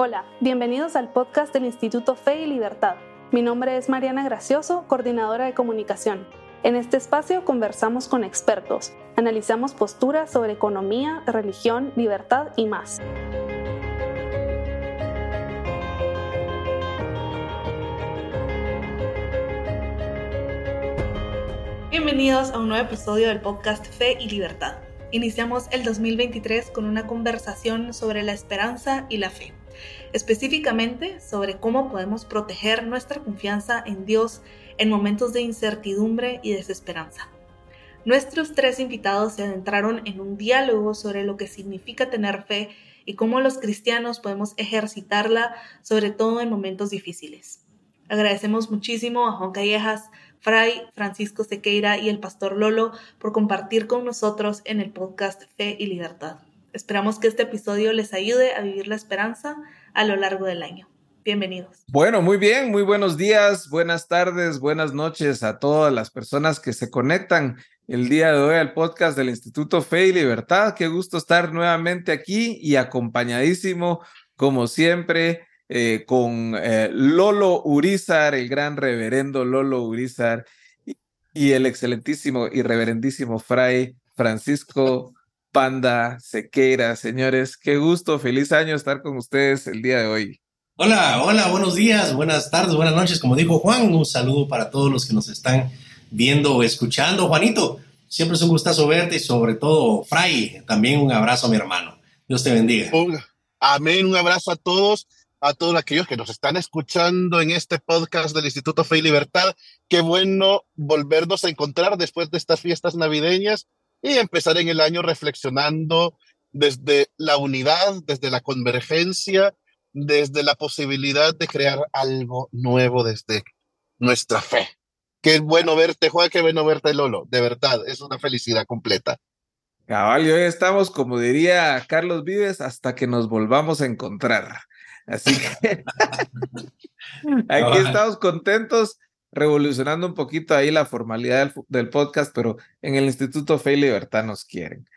Hola, bienvenidos al podcast del Instituto Fe y Libertad. Mi nombre es Mariana Gracioso, coordinadora de comunicación. En este espacio conversamos con expertos, analizamos posturas sobre economía, religión, libertad y más. Bienvenidos a un nuevo episodio del podcast Fe y Libertad. Iniciamos el 2023 con una conversación sobre la esperanza y la fe específicamente sobre cómo podemos proteger nuestra confianza en Dios en momentos de incertidumbre y desesperanza. Nuestros tres invitados se adentraron en un diálogo sobre lo que significa tener fe y cómo los cristianos podemos ejercitarla, sobre todo en momentos difíciles. Agradecemos muchísimo a Juan Callejas, Fray, Francisco Sequeira y el Pastor Lolo por compartir con nosotros en el podcast Fe y Libertad. Esperamos que este episodio les ayude a vivir la esperanza a lo largo del año. Bienvenidos. Bueno, muy bien, muy buenos días, buenas tardes, buenas noches a todas las personas que se conectan el día de hoy al podcast del Instituto Fe y Libertad. Qué gusto estar nuevamente aquí y acompañadísimo, como siempre, eh, con eh, Lolo Urizar, el gran reverendo Lolo Urizar, y, y el excelentísimo y reverendísimo Fray Francisco Panda, Sequeira, señores, qué gusto, feliz año estar con ustedes el día de hoy. Hola, hola, buenos días, buenas tardes, buenas noches, como dijo Juan, un saludo para todos los que nos están viendo o escuchando. Juanito, siempre es un gustazo verte y sobre todo, Fray, también un abrazo a mi hermano. Dios te bendiga. amén, un abrazo a todos, a todos aquellos que nos están escuchando en este podcast del Instituto Fe y Libertad. Qué bueno volvernos a encontrar después de estas fiestas navideñas y empezar en el año reflexionando desde la unidad, desde la convergencia, desde la posibilidad de crear algo nuevo desde nuestra fe. Qué bueno verte, Juan, qué bueno verte, Lolo. De verdad, es una felicidad completa. Cabal, hoy estamos, como diría Carlos Vives, hasta que nos volvamos a encontrar. Así que aquí estamos contentos revolucionando un poquito ahí la formalidad del, podcast, pero en el Instituto Fe y Libertad nos quieren.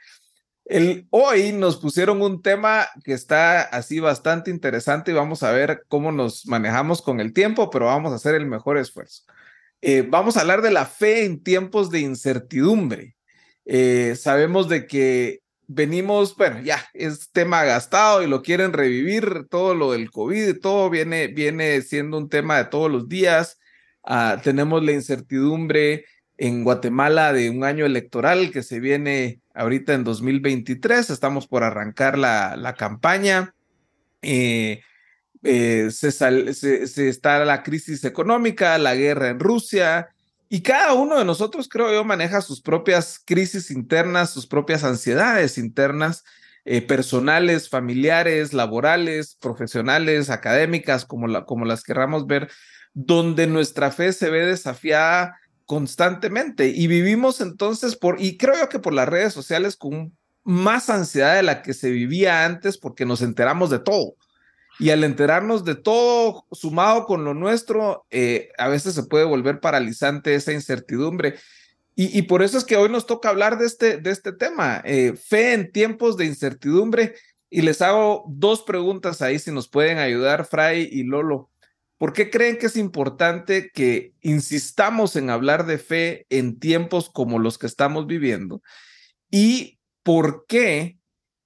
Hoy nos pusieron un tema que está así bastante interesante y vamos a ver cómo nos manejamos con el tiempo, pero vamos a hacer el mejor esfuerzo. Eh, vamos a hablar de la fe en tiempos de incertidumbre. Eh, sabemos de que venimos, bueno, ya es tema gastado y lo quieren revivir, todo lo del COVID, todo viene, viene siendo un tema de todos los días. Ah, tenemos la incertidumbre en Guatemala de un año electoral que se viene ahorita en 2023. Estamos por arrancar la, la campaña. Eh, eh, se, se, está la crisis económica, la guerra en Rusia, y cada uno de nosotros, creo yo, maneja sus propias crisis internas, sus propias ansiedades internas, eh, personales, familiares, laborales, profesionales, académicas, como, la, como las querramos ver donde nuestra fe se ve desafiada constantemente y vivimos entonces por, y creo yo que por las redes sociales con más ansiedad de la que se vivía antes porque nos enteramos de todo. Y al enterarnos de todo sumado con lo nuestro, eh, a veces se puede volver paralizante esa incertidumbre. Y, por eso es que hoy nos toca hablar de este, de este tema, eh, fe en tiempos de incertidumbre. Y les hago dos preguntas ahí, si nos pueden ayudar, Fray y Lolo. ¿Por qué creen que es importante que insistamos en hablar de fe en tiempos como los que estamos viviendo? ¿Y por qué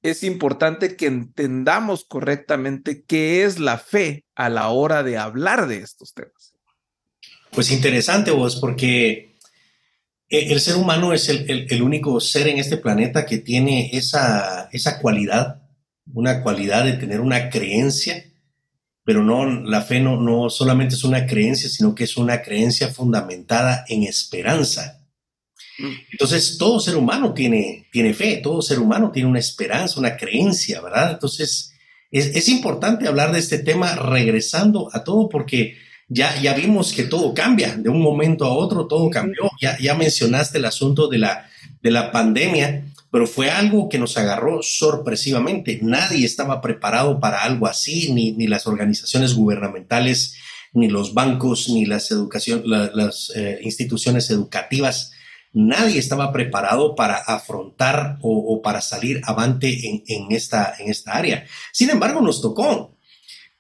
es importante que entendamos correctamente qué es la fe a la hora de hablar de estos temas? Pues interesante vos, porque e, el ser humano es el, único ser en este planeta que tiene esa, esa cualidad, una cualidad de tener una creencia pero no, la fe no, no solamente es una creencia, sino que es una creencia fundamentada en esperanza. Mm. Entonces, todo ser humano tiene, tiene fe, todo ser humano tiene una esperanza, una creencia, ¿verdad? Entonces, es, es importante hablar de este tema regresando a todo porque ya, ya vimos que todo cambia, de un momento a otro todo cambió. Ya, ya mencionaste el asunto de la, de la pandemia pero fue algo que nos agarró sorpresivamente. Nadie estaba preparado para algo así, ni, ni las organizaciones gubernamentales, ni los bancos, ni las, educación, las eh, instituciones educativas. Nadie estaba preparado para afrontar o, para salir avante en, en, esta, en esta área. Sin embargo, nos tocó.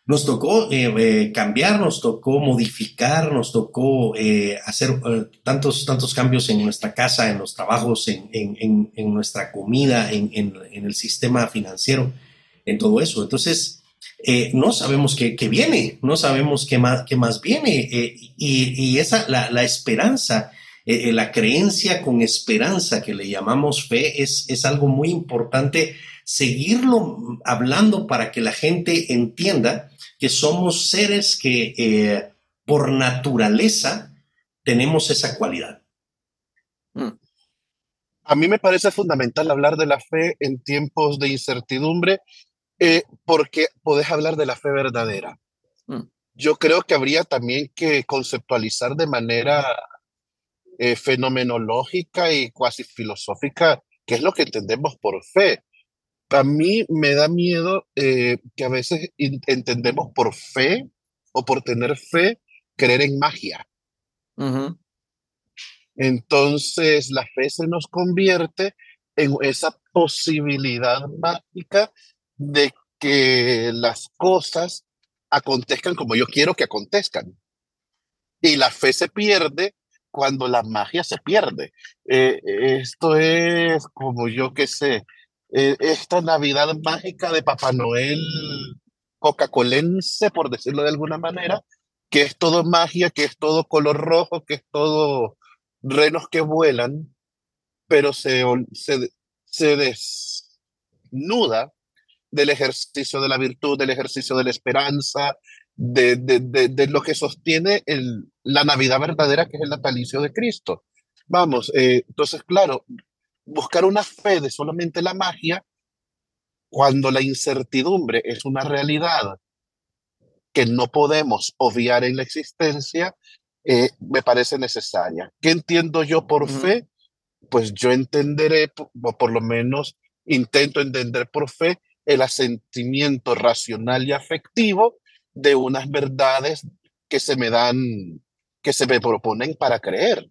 Nos tocó eh, eh, cambiar, nos tocó modificar, nos tocó eh, hacer tantos, tantos cambios en nuestra casa, en los trabajos, en, en, nuestra comida, en, el sistema financiero, en todo eso. Entonces, no sabemos qué, qué, viene, no sabemos qué más, qué más viene. y, y, esa, la, la esperanza, la creencia con esperanza que le llamamos fe, es, es algo muy importante seguirlo hablando para que la gente entienda que somos seres que eh, por naturaleza tenemos esa cualidad. Mm. A mí me parece fundamental hablar de la fe en tiempos de incertidumbre eh, porque podés hablar de la fe verdadera. Mm. Yo creo que habría también que conceptualizar de manera eh, fenomenológica y cuasi filosófica qué es lo que entendemos por fe a mí me da miedo eh, que a veces entendemos por fe o por tener fe creer en magia. Entonces la fe se nos convierte en esa posibilidad mágica de que las cosas acontezcan como yo quiero que acontezcan. Y la fe se pierde cuando la magia se pierde. Eh, esto es como yo que sé, eh, esta Navidad mágica de Papá Noel coca-colense, por decirlo de alguna manera, que es todo magia, que es todo color rojo, que es todo renos que vuelan, pero se, se, se desnuda del ejercicio de la virtud, del ejercicio de la esperanza, de, de, de, lo que sostiene el, la Navidad verdadera, que es el natalicio de Cristo. Vamos, eh, entonces, claro, buscar una fe de solamente la magia cuando la incertidumbre es una realidad que no podemos obviar en la existencia, eh, me parece necesaria. ¿Qué entiendo yo por fe? Pues yo entenderé, o por lo menos intento entender por fe, el asentimiento racional y afectivo de unas verdades que se me dan, que se me proponen para creer.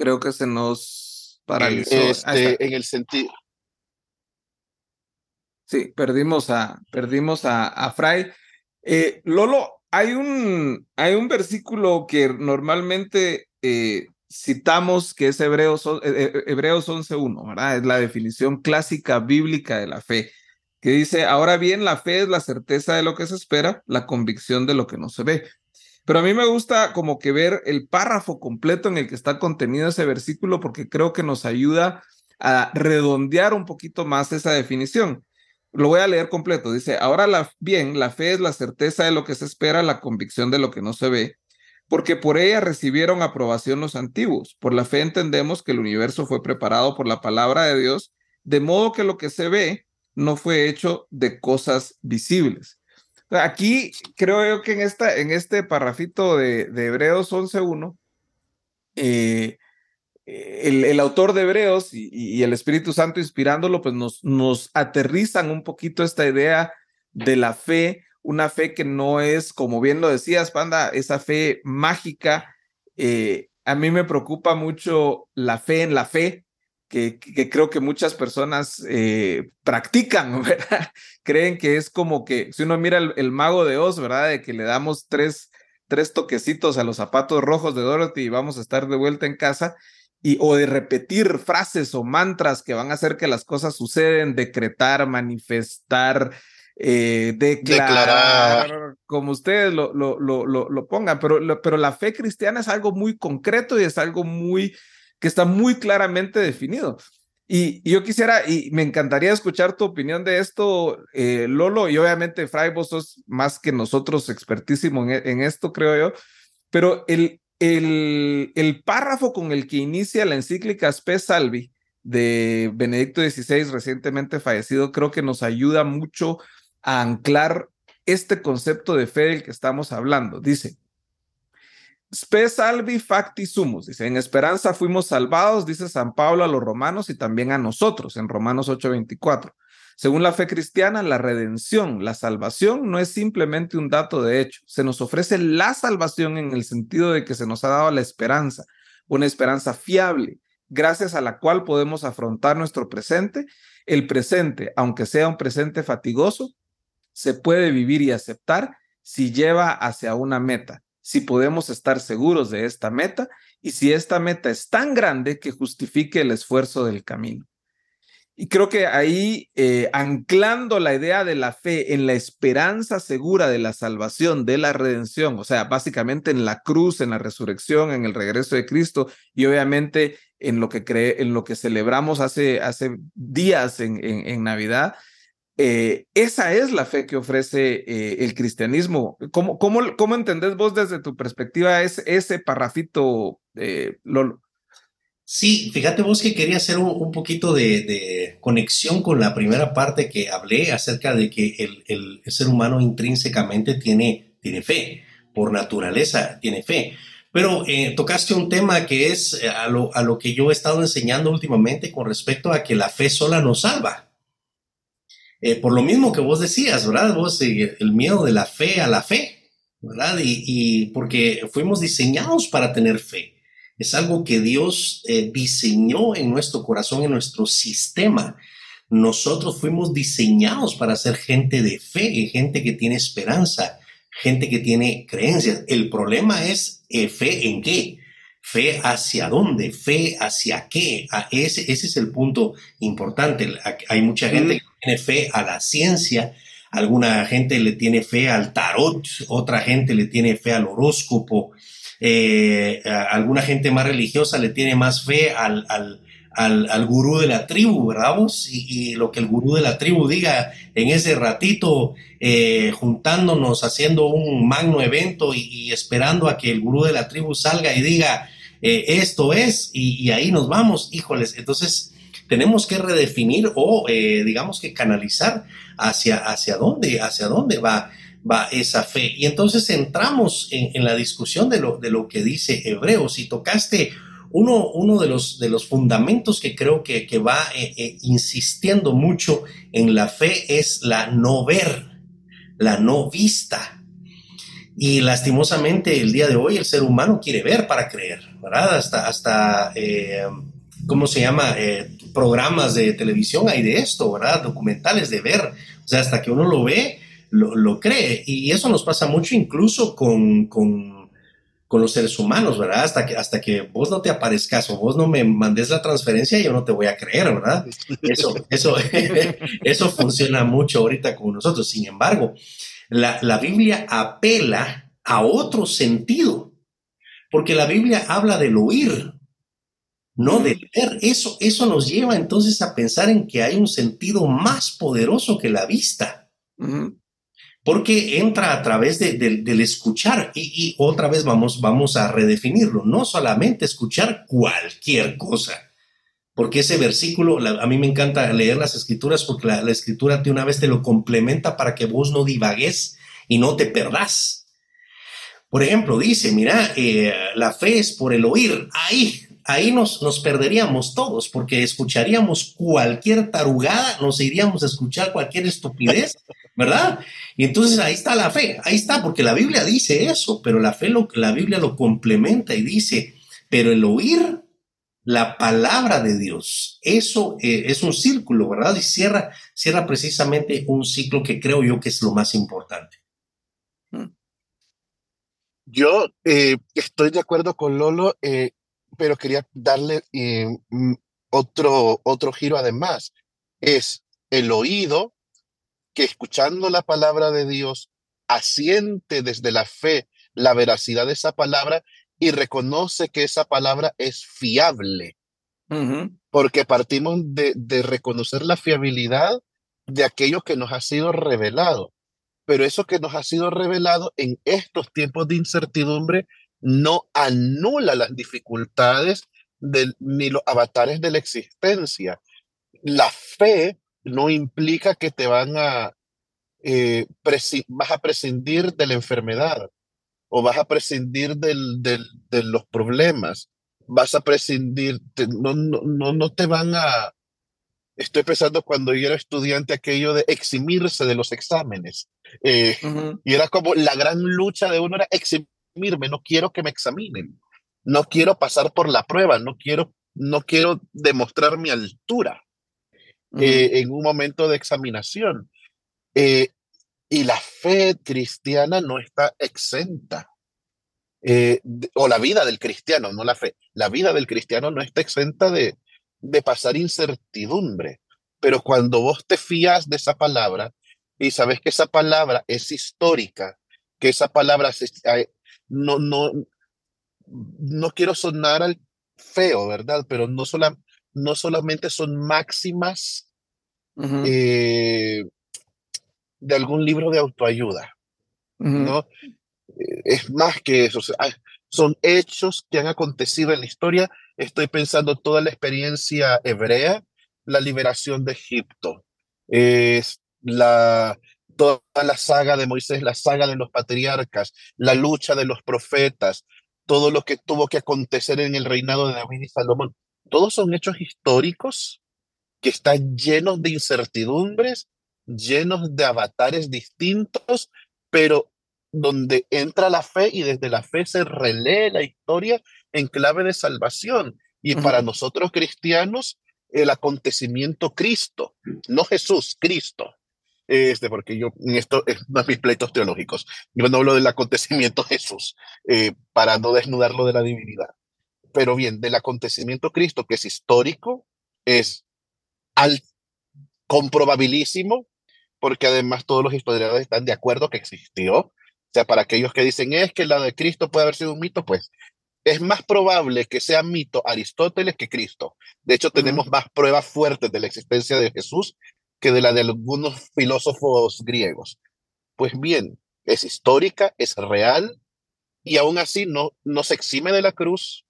Creo que se nos paralizó. Este, en el sentido. Sí, perdimos a, perdimos a, a Fray. Eh, Lolo, hay un, hay un versículo que normalmente eh, citamos que es Hebreos, eh, Hebreos 11.1, ¿verdad? Es la definición clásica bíblica de la fe, que dice, ahora bien, la fe es la certeza de lo que se espera, la convicción de lo que no se ve. Pero a mí me gusta como que ver el párrafo completo en el que está contenido ese versículo porque creo que nos ayuda a redondear un poquito más esa definición. Lo voy a leer completo. Dice, ahora la, bien, la fe es la certeza de lo que se espera, la convicción de lo que no se ve, porque por ella recibieron aprobación los antiguos. Por la fe entendemos que el universo fue preparado por la palabra de Dios, de modo que lo que se ve no fue hecho de cosas visibles. Aquí creo yo que en, esta, en este parrafito de, Hebreos 11.1, eh, el, el, autor de Hebreos y, y, el Espíritu Santo inspirándolo, pues nos, nos aterrizan un poquito esta idea de la fe, una fe que no es, como bien lo decías, Panda, esa fe mágica. Eh, a mí me preocupa mucho la fe en la fe, que, creo que muchas personas eh, practican, ¿verdad? Creen que es como que, si uno mira el, mago de Oz, ¿verdad? De que le damos tres, tres toquecitos a los zapatos rojos de Dorothy y vamos a estar de vuelta en casa, y, o de repetir frases o mantras que van a hacer que las cosas suceden, decretar, manifestar, eh, declarar, como ustedes lo, lo, lo, lo, pongan, pero, pero la fe cristiana es algo muy concreto y es algo muy que está muy claramente definido. Y, yo quisiera, y me encantaría escuchar tu opinión de esto, eh, Lolo, y obviamente, Fray, vos sos más que nosotros expertísimo en, esto, creo yo, pero el, el, el, párrafo con el que inicia la encíclica Spe Salvi de Benedicto XVI, recientemente fallecido, creo que nos ayuda mucho a anclar este concepto de fe del que estamos hablando. Dice, Spe salvi facti sumus, dice, en esperanza fuimos salvados, dice San Pablo a los romanos y también a nosotros, en Romanos 8:24. Según la fe cristiana, la redención, la salvación no es simplemente un dato de hecho, se nos ofrece la salvación en el sentido de que se nos ha dado la esperanza, una esperanza fiable, gracias a la cual podemos afrontar nuestro presente. El presente, aunque sea un presente fatigoso, se puede vivir y aceptar si lleva hacia una meta, si podemos estar seguros de esta meta y si esta meta es tan grande que justifique el esfuerzo del camino. Y creo que ahí, eh, anclando la idea de la fe en la esperanza segura de la salvación, de la redención, o sea, básicamente en la cruz, en la resurrección, en el regreso de Cristo y obviamente en lo que, cree, en lo que celebramos hace, hace días en, en, Navidad, eh, esa es la fe que ofrece eh, el cristianismo. ¿Cómo, cómo, ¿Cómo entendés vos desde tu perspectiva ese, ese parrafito, Lolo? Sí, fíjate vos que quería hacer un, poquito de, conexión con la primera parte que hablé acerca de que el, ser humano intrínsecamente tiene, tiene fe, por naturaleza tiene fe. Pero eh, tocaste un tema que es eh, a lo, a lo, que yo he estado enseñando últimamente con respecto a que la fe sola nos salva. Eh, por lo mismo que vos decías, ¿verdad? Vos, el miedo de la fe a la fe, ¿verdad? Y, y porque fuimos diseñados para tener fe es algo que Dios eh, diseñó en nuestro corazón, en nuestro sistema. Nosotros fuimos diseñados para ser gente de fe, gente que tiene esperanza, gente que tiene creencias. El problema es eh, fe en qué. Fe hacia dónde, fe hacia qué. ese, ese es el punto importante. Hay mucha gente que tiene fe a la ciencia, alguna gente le tiene fe al tarot, otra gente le tiene fe al horóscopo, eh, alguna gente más religiosa le tiene más fe al, al, al, gurú de la tribu, ¿verdad? Y, lo que el gurú de la tribu diga en ese ratito, eh, juntándonos, haciendo un magno evento y, esperando a que el gurú de la tribu salga y diga, eh, esto es, y, y, ahí nos vamos, híjoles, entonces tenemos que redefinir o digamos que canalizar hacia, hacia dónde, hacia dónde va va esa fe. Y entonces entramos en, la discusión de lo, de lo que dice Hebreos y tocaste uno, uno de, los, de los fundamentos que creo que, que va eh, eh, insistiendo mucho en la fe es la no ver, la no vista. Y lastimosamente el día de hoy el ser humano quiere ver para creer, ¿verdad? Hasta, hasta eh, ¿cómo se llama? Programas de televisión hay de esto, ¿verdad? Documentales de ver. O sea, hasta que uno lo ve, lo, cree. Y eso nos pasa mucho incluso con, con, con, los seres humanos, ¿verdad? Hasta que, hasta que vos no te aparezcas o vos no me mandes la transferencia, yo no te voy a creer, ¿verdad? Eso, eso, eso funciona mucho ahorita con nosotros. Sin embargo, la, la Biblia apela a otro sentido, porque la Biblia habla del oír, no del Eso, eso nos lleva entonces a pensar en que hay un sentido más poderoso que la vista porque entra a través del escuchar y, otra vez vamos, vamos a redefinirlo, no solamente escuchar cualquier cosa, porque ese versículo, a mí me encanta leer las escrituras porque la, escritura de una vez te lo complementa para que vos no divagues y no te perdás. Por ejemplo, dice, mira, eh, la fe es por el oír. Ahí, ahí nos, nos perderíamos todos, porque escucharíamos cualquier tarugada, nos iríamos a escuchar cualquier estupidez, ¿verdad? Y entonces ahí está la fe, ahí está, porque la Biblia dice eso, pero la fe, lo, la Biblia lo complementa y dice, pero el oír la palabra de Dios, eso eh, es un círculo, ¿verdad? Y cierra, cierra precisamente un ciclo que creo yo que es lo más importante. Yo eh, estoy de acuerdo con Lolo. Eh, pero quería darle eh, mm, otro, otro giro además. Es el oído que escuchando la palabra de Dios asiente desde la fe la veracidad de esa palabra y reconoce que esa palabra es fiable. Porque partimos de, de reconocer la fiabilidad de aquello que nos ha sido revelado. Pero eso que nos ha sido revelado en estos tiempos de incertidumbre no anula las dificultades ni los avatares de la existencia. La fe no implica que te van a, eh, vas a prescindir de la enfermedad o vas a prescindir del, de los problemas, vas a prescindir, no, no, no te van a, estoy pensando cuando yo era estudiante aquello de eximirse de los exámenes. Eh, y era como la gran lucha de uno era eximirme, no quiero que me examinen, no quiero pasar por la prueba, no quiero no quiero demostrar mi altura eh, en un momento de examinación. Eh, y la fe cristiana no está exenta. Eh, o la vida del cristiano, no la fe. La vida del cristiano no está exenta de, de pasar incertidumbre. Pero cuando vos te fías de esa palabra y sabes que esa palabra es histórica, que esa palabra no, no, no quiero sonar al feo, ¿verdad? Pero no, no solamente son máximas eh, de algún libro de autoayuda, ¿no? Eh, es más que eso, son hechos que han acontecido en la historia. Estoy pensando toda la experiencia hebrea, la liberación de Egipto, es la, toda la saga de Moisés, la saga de los patriarcas, la lucha de los profetas, todo lo que tuvo que acontecer en el reinado de David y Salomón. Todos son hechos históricos que están llenos de incertidumbres, llenos de avatares distintos, pero donde entra la fe y desde la fe se relee la historia en clave de salvación. Y para nosotros cristianos, el acontecimiento Cristo, no Jesús, Cristo. Este, porque yo, en esto es mis pleitos teológicos. Yo no hablo del acontecimiento Jesús, eh, para no desnudarlo de la divinidad. Pero bien, del acontecimiento Cristo, que es histórico, es al, comprobabilísimo, porque además todos los historiadores están de acuerdo que existió. O sea, para aquellos que dicen es que la de Cristo puede haber sido un mito, pues es más probable que sea mito Aristóteles que Cristo. De hecho, tenemos más pruebas fuertes de la existencia de Jesús que de la de algunos filósofos griegos. Pues bien, es histórica, es real, y aún así no, no se exime de la cruz,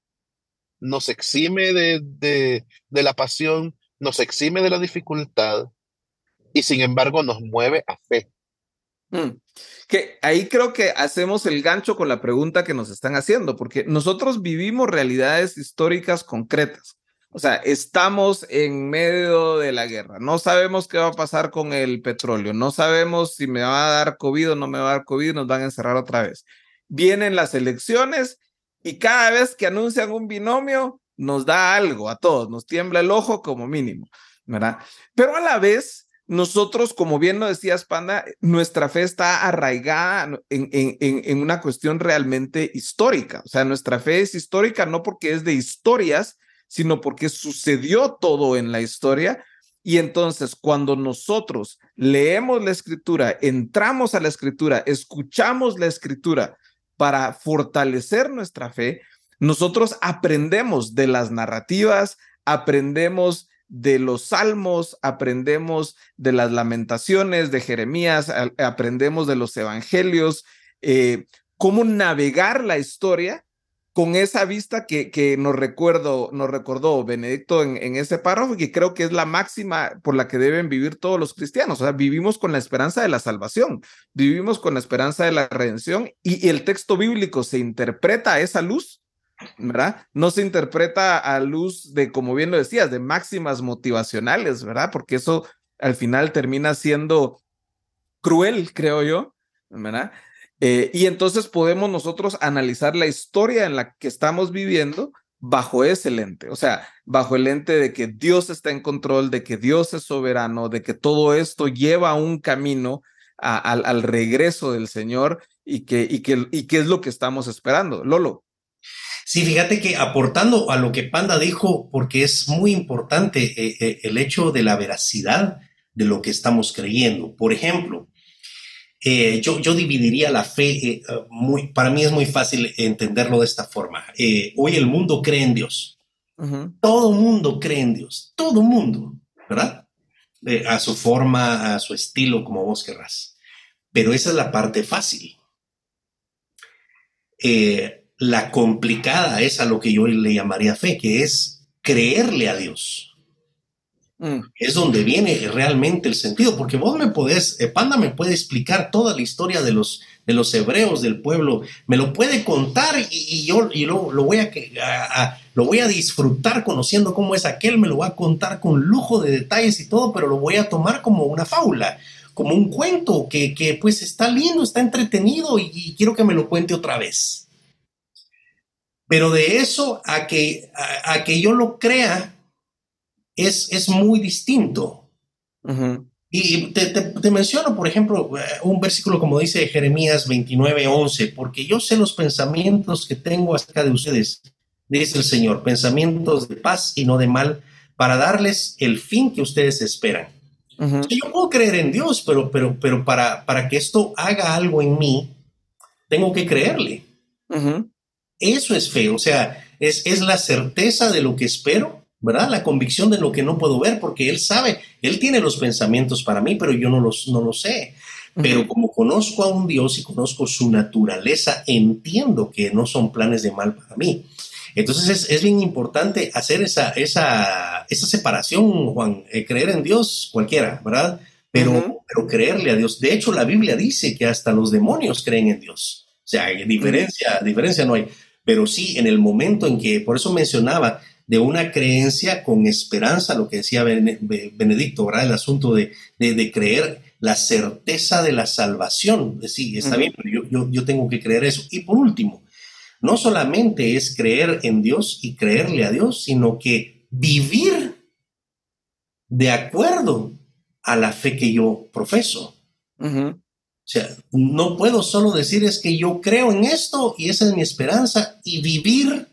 no se exime de, de, de la pasión, nos exime de la dificultad y sin embargo nos mueve a fe. Mm. Que ahí creo que hacemos el gancho con la pregunta que nos están haciendo, porque nosotros vivimos realidades históricas concretas. O sea, estamos en medio de la guerra. No sabemos qué va a pasar con el petróleo. No sabemos si me va a dar COVID o no me va a dar COVID. Nos van a encerrar otra vez. Vienen las elecciones y cada vez que anuncian un binomio, nos da algo a todos, nos tiembla el ojo como mínimo, ¿verdad? Pero a la vez, nosotros, como bien lo decías, Panda, nuestra fe está arraigada en, en, en, una cuestión realmente histórica. O sea, nuestra fe es histórica no porque es de historias, sino porque sucedió todo en la historia. Y entonces, cuando nosotros leemos la escritura, entramos a la escritura, escuchamos la escritura para fortalecer nuestra fe, nosotros aprendemos de las narrativas, aprendemos de los salmos, aprendemos de las lamentaciones de Jeremías, aprendemos de los evangelios, eh, cómo navegar la historia con esa vista que, que nos, recuerdo, nos recordó Benedicto en, en, ese párrafo, que creo que es la máxima por la que deben vivir todos los cristianos. O sea, vivimos con la esperanza de la salvación, vivimos con la esperanza de la redención y, y el texto bíblico se interpreta a esa luz ¿verdad? No se interpreta a luz de, como bien lo decías, de máximas motivacionales, ¿verdad? Porque eso al final termina siendo cruel, creo yo, ¿verdad? Eh, y entonces podemos nosotros analizar la historia en la que estamos viviendo bajo ese lente, o sea, bajo el lente de que Dios está en control, de que Dios es soberano, de que todo esto lleva un camino al regreso del Señor y que, y, que, y es lo que estamos esperando. Lolo. Sí, fíjate que aportando a lo que Panda dijo, porque es muy importante eh, eh, el hecho de la veracidad de lo que estamos creyendo. Por ejemplo, eh, yo, yo, dividiría la fe, muy, para mí es muy fácil entenderlo de esta forma. hoy el mundo cree en Dios. Todo mundo cree en Dios, todo mundo, ¿verdad? a su forma, a su estilo, como vos querrás. Pero esa es la parte fácil. Eh, la complicada es a lo que yo le llamaría fe, que es creerle a Dios. Mm. Es donde viene realmente el sentido, porque vos me podés, eh, Panda me puede explicar toda la historia de los, de los hebreos del pueblo, me lo puede contar y, yo y lo, lo, voy a, lo voy a disfrutar conociendo cómo es aquel, me lo va a contar con lujo de detalles y todo, pero lo voy a tomar como una fábula, como un cuento que, que pues está lindo, está entretenido y quiero que me lo cuente otra vez. Pero de eso a que, a, que yo lo crea es, es muy distinto. Y te, te, menciono, por ejemplo, un versículo como dice Jeremías 29, 11, porque yo sé los pensamientos que tengo acerca de ustedes, dice el Señor, pensamientos de paz y no de mal, para darles el fin que ustedes esperan. Yo puedo creer en Dios, pero, pero, pero para, para que esto haga algo en mí, tengo que creerle. Eso es fe, o sea, es, es la certeza de lo que espero, ¿verdad? La convicción de lo que no puedo ver, porque Él sabe, Él tiene los pensamientos para mí, pero yo no los, no lo sé. Pero como conozco a un Dios y conozco su naturaleza, entiendo que no son planes de mal para mí. Entonces es, bien importante hacer esa, esa, esa separación, Juan, eh, creer en Dios cualquiera, ¿verdad? Pero, pero creerle a Dios. De hecho, la Biblia dice que hasta los demonios creen en Dios. O sea, diferencia, diferencia no hay. Pero sí, en el momento en que, por eso mencionaba, de una creencia con esperanza, lo que decía Benedicto, ¿verdad? El asunto de, de, creer la certeza de la salvación. Sí, está bien, pero yo, yo, yo tengo que creer eso. Y por último, no solamente es creer en Dios y creerle a Dios, sino que vivir de acuerdo a la fe que yo profeso. O sea, no puedo solo decir es que yo creo en esto y esa es mi esperanza y vivir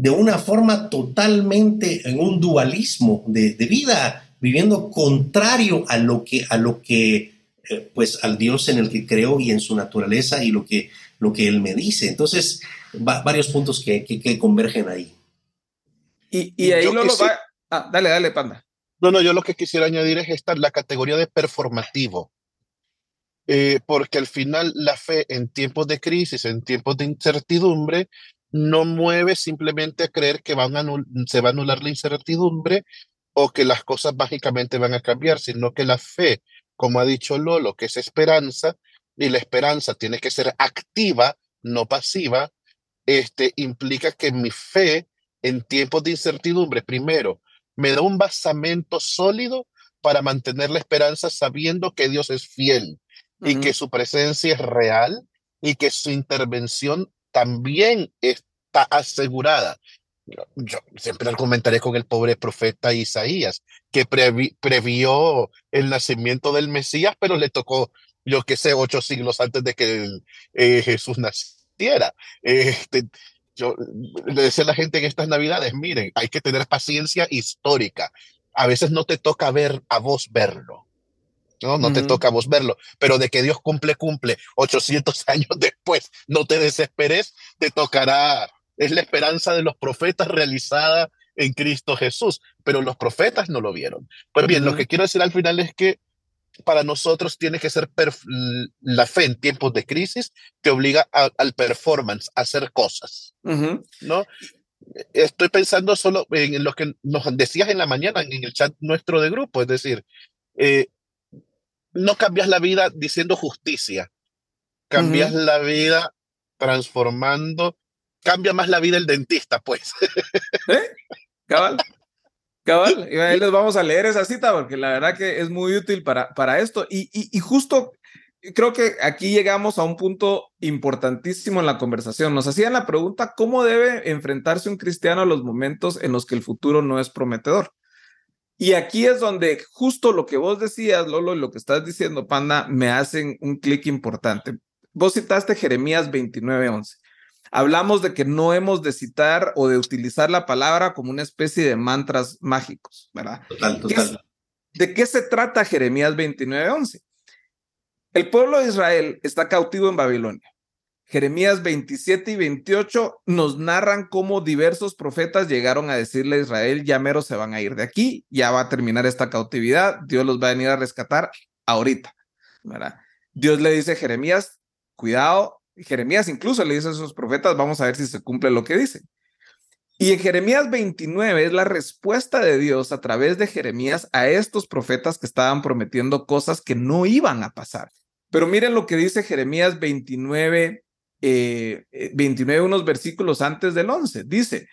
de una forma totalmente en un dualismo de, vida, viviendo contrario a lo que, a lo que, eh, pues al Dios en el que creo y en su naturaleza y lo que, lo que Él me dice. Entonces, varios puntos que, que, convergen ahí. Y, ahí no lo va... Ah, dale, dale, Panda. No, no, yo lo que quisiera añadir es esta, la categoría de performativo. Eh, porque al final la fe en tiempos de crisis, en tiempos de incertidumbre, no mueve simplemente a creer que van a se va a anular la incertidumbre o que las cosas mágicamente van a cambiar, sino que la fe, como ha dicho Lolo, que es esperanza, y la esperanza tiene que ser activa, no pasiva, este, implica que mi fe en tiempos de incertidumbre, primero, me da un basamento sólido para mantener la esperanza sabiendo que Dios es fiel y que su presencia es real y que su intervención también está asegurada. Yo, siempre argumentaré con el pobre profeta Isaías, que previó el nacimiento del Mesías, pero le tocó, yo qué sé, ocho siglos antes de que eh, Jesús naciera este, yo le decía a la gente en estas navidades, miren, hay que tener paciencia histórica. A veces no te toca ver a vos verlo. No, no te toca a vos verlo, pero de que Dios cumple, cumple 800 años después, no te desesperes, te tocará, es la esperanza de los profetas realizada en Cristo Jesús, pero los profetas no lo vieron. Pues bien, lo que quiero decir al final es que para nosotros tiene que ser la fe en tiempos de crisis, te obliga al performance, a hacer cosas, ¿no? Estoy pensando solo en lo que nos decías en la mañana en el chat nuestro de grupo, es decir, eh, no cambias la vida diciendo justicia, cambias la vida transformando, cambia más la vida el dentista, pues. ¿Eh? Cabal. Cabal, y ahí les vamos a leer esa cita porque la verdad que es muy útil para, para esto. Y, y, justo creo que aquí llegamos a un punto importantísimo en la conversación. Nos hacían la pregunta, ¿cómo debe enfrentarse un cristiano a los momentos en los que el futuro no es prometedor? Y aquí es donde justo lo que vos decías, Lolo, y lo que estás diciendo, Panda, me hacen un clic importante. Vos citaste Jeremías 29:11 hablamos de que no hemos de citar o de utilizar la palabra como una especie de mantras mágicos, ¿verdad? Total, total. ¿De qué se trata Jeremías 29:11? El pueblo de Israel está cautivo en Babilonia. Jeremías 27 y 28 nos narran cómo diversos profetas llegaron a decirle a Israel, ya mero se van a ir de aquí, ya va a terminar esta cautividad, Dios los va a venir a rescatar ahorita. Dios le dice a Jeremías, cuidado, Jeremías incluso le dice a sus profetas, vamos a ver si se cumple lo que dice. Y en Jeremías 29 es la respuesta de Dios a través de Jeremías a estos profetas que estaban prometiendo cosas que no iban a pasar. Pero miren lo que dice Jeremías 29, 29 eh, unos versículos antes del 11. Dice,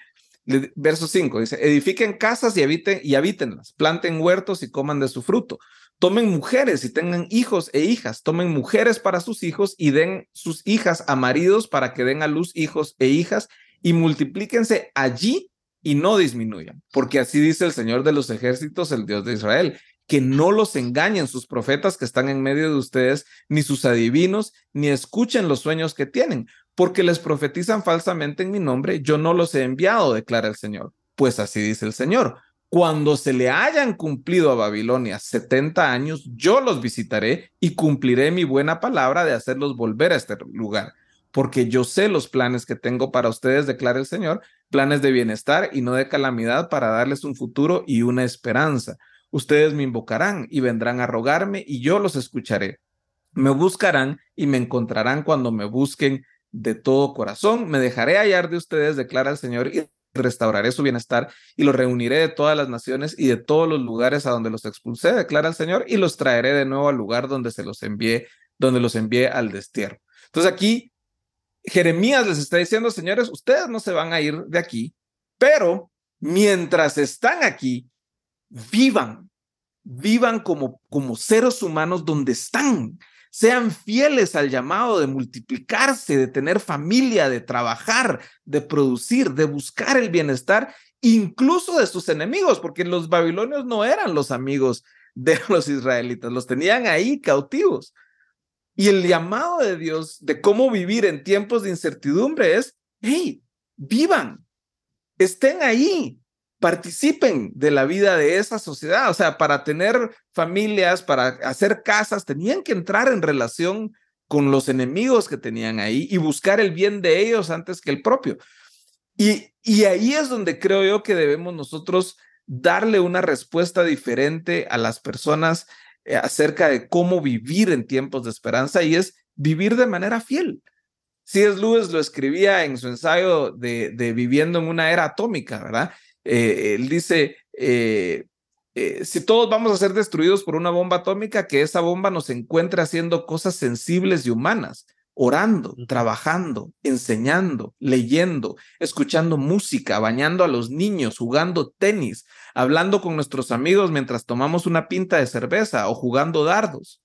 verso 5, dice, edifiquen casas y habiten y habítenlas, planten huertos y coman de su fruto. Tomen mujeres y tengan hijos e hijas. Tomen mujeres para sus hijos y den sus hijas a maridos para que den a luz hijos e hijas y multiplíquense allí y no disminuyan, porque así dice el Señor de los ejércitos, el Dios de Israel, que no los engañen sus profetas que están en medio de ustedes, ni sus adivinos, ni escuchen los sueños que tienen, porque les profetizan falsamente en mi nombre, yo no los he enviado, declara el Señor. Pues así dice el Señor, cuando se le hayan cumplido a Babilonia 70 años, yo los visitaré y cumpliré mi buena palabra de hacerlos volver a este lugar, porque yo sé los planes que tengo para ustedes, declara el Señor, planes de bienestar y no de calamidad para darles un futuro y una esperanza. Ustedes me invocarán y vendrán a rogarme y yo los escucharé. Me buscarán y me encontrarán cuando me busquen de todo corazón. Me dejaré hallar de ustedes, declara el Señor, y restauraré su bienestar y los reuniré de todas las naciones y de todos los lugares a donde los expulsé, declara el Señor, y los traeré de nuevo al lugar donde se los envié, donde los envié al destierro. Entonces aquí Jeremías les está diciendo, señores, ustedes no se van a ir de aquí, pero mientras están aquí, vivan, vivan como, como seres humanos donde están, sean fieles al llamado de multiplicarse, de tener familia, de trabajar, de producir, de buscar el bienestar, incluso de sus enemigos, porque los babilonios no eran los amigos de los israelitas, los tenían ahí cautivos. Y el llamado de Dios de cómo vivir en tiempos de incertidumbre es, hey, vivan, estén ahí, participen de la vida de esa sociedad. O sea, para tener familias, para hacer casas, tenían que entrar en relación con los enemigos que tenían ahí y buscar el bien de ellos antes que el propio. Y, y ahí es donde creo yo que debemos nosotros darle una respuesta diferente a las personas eh, acerca de cómo vivir en tiempos de esperanza y es vivir de manera fiel. C.S. Lewis lo escribía en su ensayo de, de Viviendo en una era atómica, ¿verdad? Eh, él dice, eh, eh, si todos vamos a ser destruidos por una bomba atómica, que esa bomba nos encuentre haciendo cosas sensibles y humanas, orando, trabajando, enseñando, leyendo, escuchando música, bañando a los niños, jugando tenis, hablando con nuestros amigos mientras tomamos una pinta de cerveza o jugando dardos.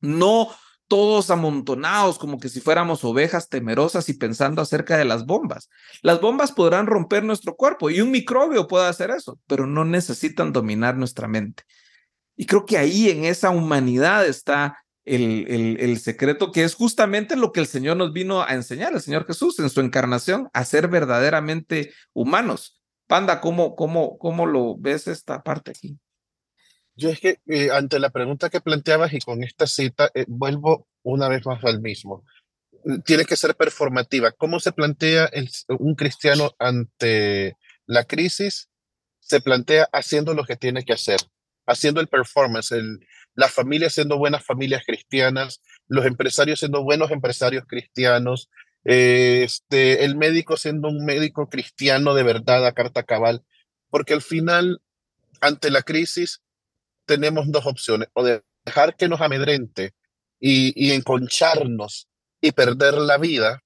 No todos amontonados como que si fuéramos ovejas temerosas y pensando acerca de las bombas. Las bombas podrán romper nuestro cuerpo y un microbio puede hacer eso, pero no necesitan dominar nuestra mente. Y creo que ahí en esa humanidad está el, el, secreto que es justamente lo que el Señor nos vino a enseñar, el Señor Jesús en su encarnación, a ser verdaderamente humanos. Panda, ¿cómo, cómo, cómo lo ves esta parte aquí? Yo es que eh, ante la pregunta que planteabas y con esta cita, eh, vuelvo una vez más al mismo. Tiene que ser performativa. ¿Cómo se plantea el, un cristiano ante la crisis? Se plantea haciendo lo que tiene que hacer, haciendo el performance, el, la familia siendo buenas familias cristianas, los empresarios siendo buenos empresarios cristianos, este, el médico siendo un médico cristiano de verdad a carta cabal, porque al final, ante la crisis, tenemos dos opciones, o dejar que nos amedrente y, y enconcharnos y perder la vida,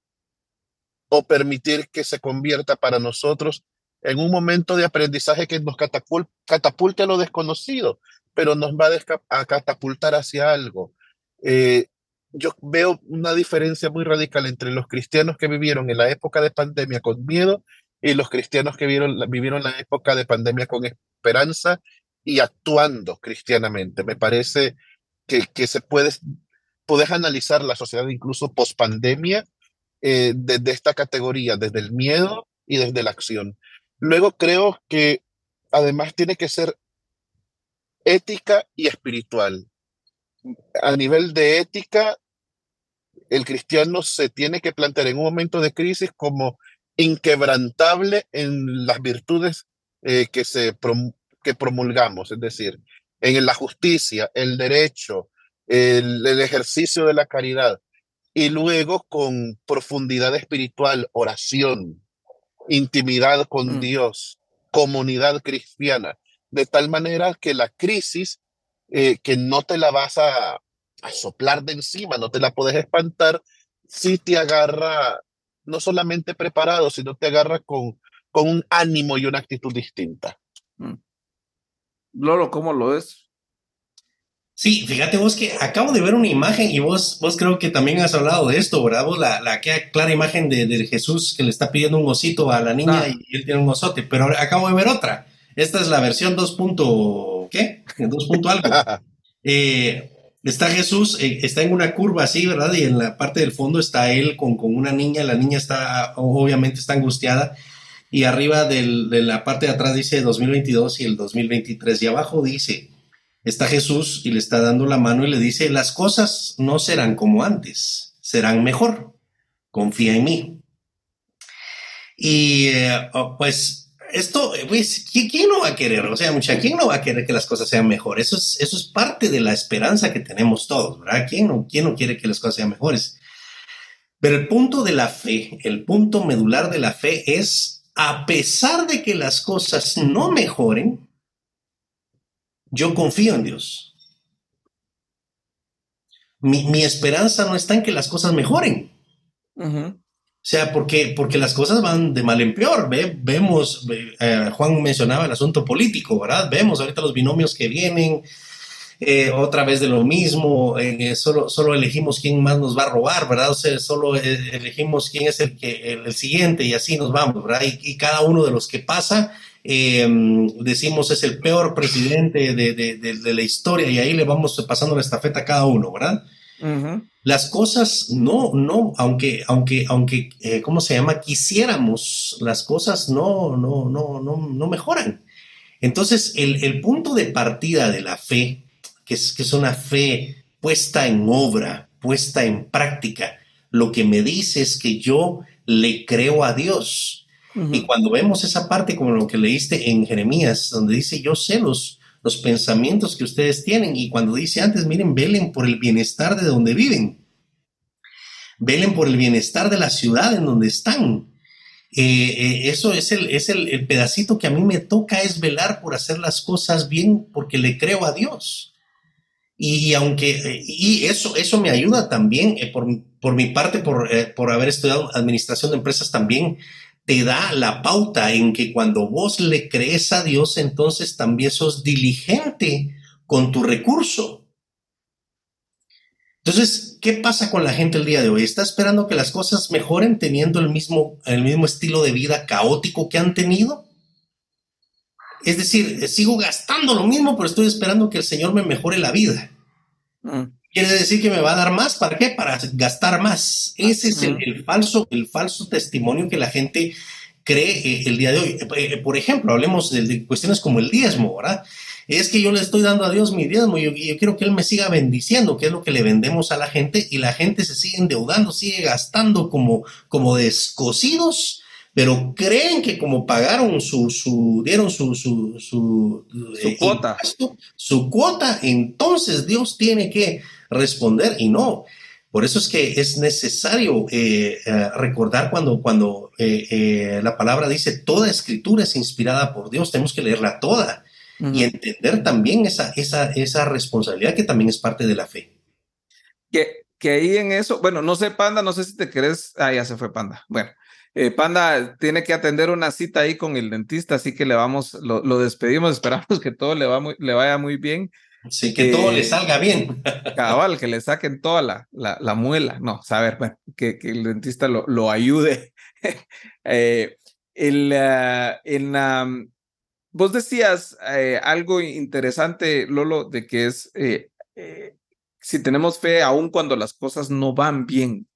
o permitir que se convierta para nosotros en un momento de aprendizaje que nos catapulte a lo desconocido, pero nos va a, catapultar hacia algo. Eh, yo veo una diferencia muy radical entre los cristianos que vivieron en la época de pandemia con miedo y los cristianos que vivieron, vivieron la época de pandemia con esperanza y actuando cristianamente. Me parece que, que se puede, puedes analizar la sociedad incluso post pandemia eh, desde esta categoría, desde el miedo y desde la acción. Luego creo que además tiene que ser ética y espiritual. A nivel de ética, el cristiano se tiene que plantear en un momento de crisis como inquebrantable en las virtudes eh, que se que promulgamos, es decir, en la justicia, el derecho, el, ejercicio de la caridad, y luego con profundidad espiritual, oración, intimidad con mm. Dios, comunidad cristiana, de tal manera que la crisis, eh, que no te la vas a, a, soplar de encima, no te la puedes espantar, si te agarra no solamente preparado, sino te agarra con, con un ánimo y una actitud distinta. Mm. Lolo, ¿cómo lo es? Sí, fíjate vos que acabo de ver una imagen y vos, vos creo que también has hablado de esto, ¿verdad? Vos la, la clara imagen de, Jesús que le está pidiendo un osito a la niña ah. y él tiene un osote, pero acabo de ver otra. Esta es la versión 2. ¿Qué? 2. algo. eh, está Jesús, eh, está en una curva así, ¿verdad? Y en la parte del fondo está él con, con una niña, la niña está, obviamente está angustiada, y arriba de la parte de atrás dice 2022 y el 2023, y abajo dice, está Jesús y le está dando la mano y le dice, las cosas no serán como antes, serán mejor, confía en mí. Y eh, oh, pues esto, pues, ¿quién no va a querer? O sea, mucha, ¿quién no va a querer que las cosas sean mejor? Eso es, eso es parte de la esperanza que tenemos todos, ¿verdad? ¿Quién no, quién no quiere que las cosas sean mejores? Pero el punto de la fe, el punto medular de la fe es, a pesar de que las cosas no mejoren, yo confío en Dios. Mi, esperanza no está en que las cosas mejoren. O sea, porque, porque las cosas van de mal en peor. Ve, vemos, eh, Juan mencionaba el asunto político, ¿verdad? Vemos ahorita los binomios que vienen, eh, otra vez de lo mismo, eh, solo, solo elegimos quién más nos va a robar, ¿verdad? O sea, solo elegimos quién es el, que, el, siguiente y así nos vamos, ¿verdad? Y, cada uno de los que pasa, decimos es el peor presidente de, de, de, la historia y ahí le vamos pasando la estafeta a cada uno, ¿verdad? Las cosas no, no, aunque, aunque, aunque, eh, ¿cómo se llama? Quisiéramos, las cosas no, no, no, no, no mejoran. Entonces, el, punto de partida de la fe, que es, que es una fe puesta en obra, puesta en práctica, lo que me dice es que yo le creo a Dios. Y cuando vemos esa parte como lo que leíste en Jeremías, donde dice, yo sé los, los pensamientos que ustedes tienen. Y cuando dice antes, miren, velen por el bienestar de donde viven. Velen por el bienestar de la ciudad en donde están. Eh, eh, eso es, el, es el, pedacito que a mí me toca, es velar por hacer las cosas bien porque le creo a Dios. Y, aunque, y eso, eso me ayuda también, eh, por, por, mi parte, por, por haber estudiado administración de empresas también, te da la pauta en que cuando vos le crees a Dios, entonces también sos diligente con tu recurso. Entonces, ¿qué pasa con la gente el día de hoy? ¿Está esperando que las cosas mejoren teniendo el mismo, el mismo estilo de vida caótico que han tenido? Es decir, sigo gastando lo mismo, pero estoy esperando que el Señor me mejore la vida. Mm. Quiere decir que me va a dar más, ¿para qué? Para gastar más. Ese es el, falso, el falso testimonio que la gente cree eh, el día de hoy. Eh, eh, por ejemplo, hablemos de, cuestiones como el diezmo, ¿verdad? Es que yo le estoy dando a Dios mi diezmo y yo, quiero que Él me siga bendiciendo, que es lo que le vendemos a la gente, y la gente se sigue endeudando, sigue gastando como, como descosidos pero creen que como pagaron su, su dieron su, su, su, cuota. su cuota, entonces Dios tiene que responder y no. Por eso es que es necesario eh, eh, recordar cuando, cuando eh, la palabra dice toda escritura es inspirada por Dios, tenemos que leerla toda y entender también esa, esa, esa responsabilidad que también es parte de la fe. Que, que ahí en eso, bueno, no sé, Panda, no sé si te querés, ah, ya se fue Panda. Bueno, Panda tiene que atender una cita ahí con el dentista, así que le vamos, lo, lo despedimos, esperamos que todo le, va muy, le vaya muy bien. Sí, que todo le eh, salga bien. Cabal, que le saquen toda la, la, muela. No, saber, bueno, que, que, el dentista lo, lo ayude. eh, el, uh, en, vos decías eh, algo interesante, Lolo, de que es eh, si tenemos fe aun cuando las cosas no van bien.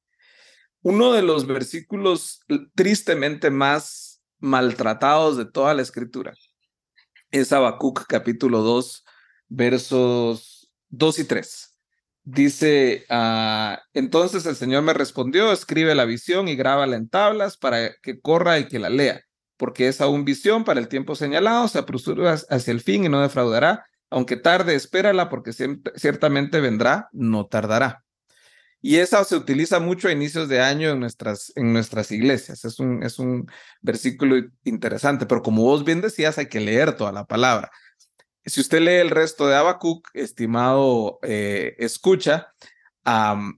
Uno de los versículos tristemente más maltratados de toda la escritura es Habacuc capítulo 2, versos 2 y 3. Dice, ah, entonces el Señor me respondió, escribe la visión y grábala en tablas para que corra y que la lea, porque es aún visión para el tiempo señalado, se apresura hacia el fin y no defraudará, aunque tarde, espérala, porque ciertamente vendrá, no tardará. Y esa se utiliza mucho a inicios de año en nuestras, en nuestras iglesias. Es un, es un versículo interesante, pero como vos bien decías, hay que leer toda la palabra. Si usted lee el resto de Habacuc, estimado eh, escucha,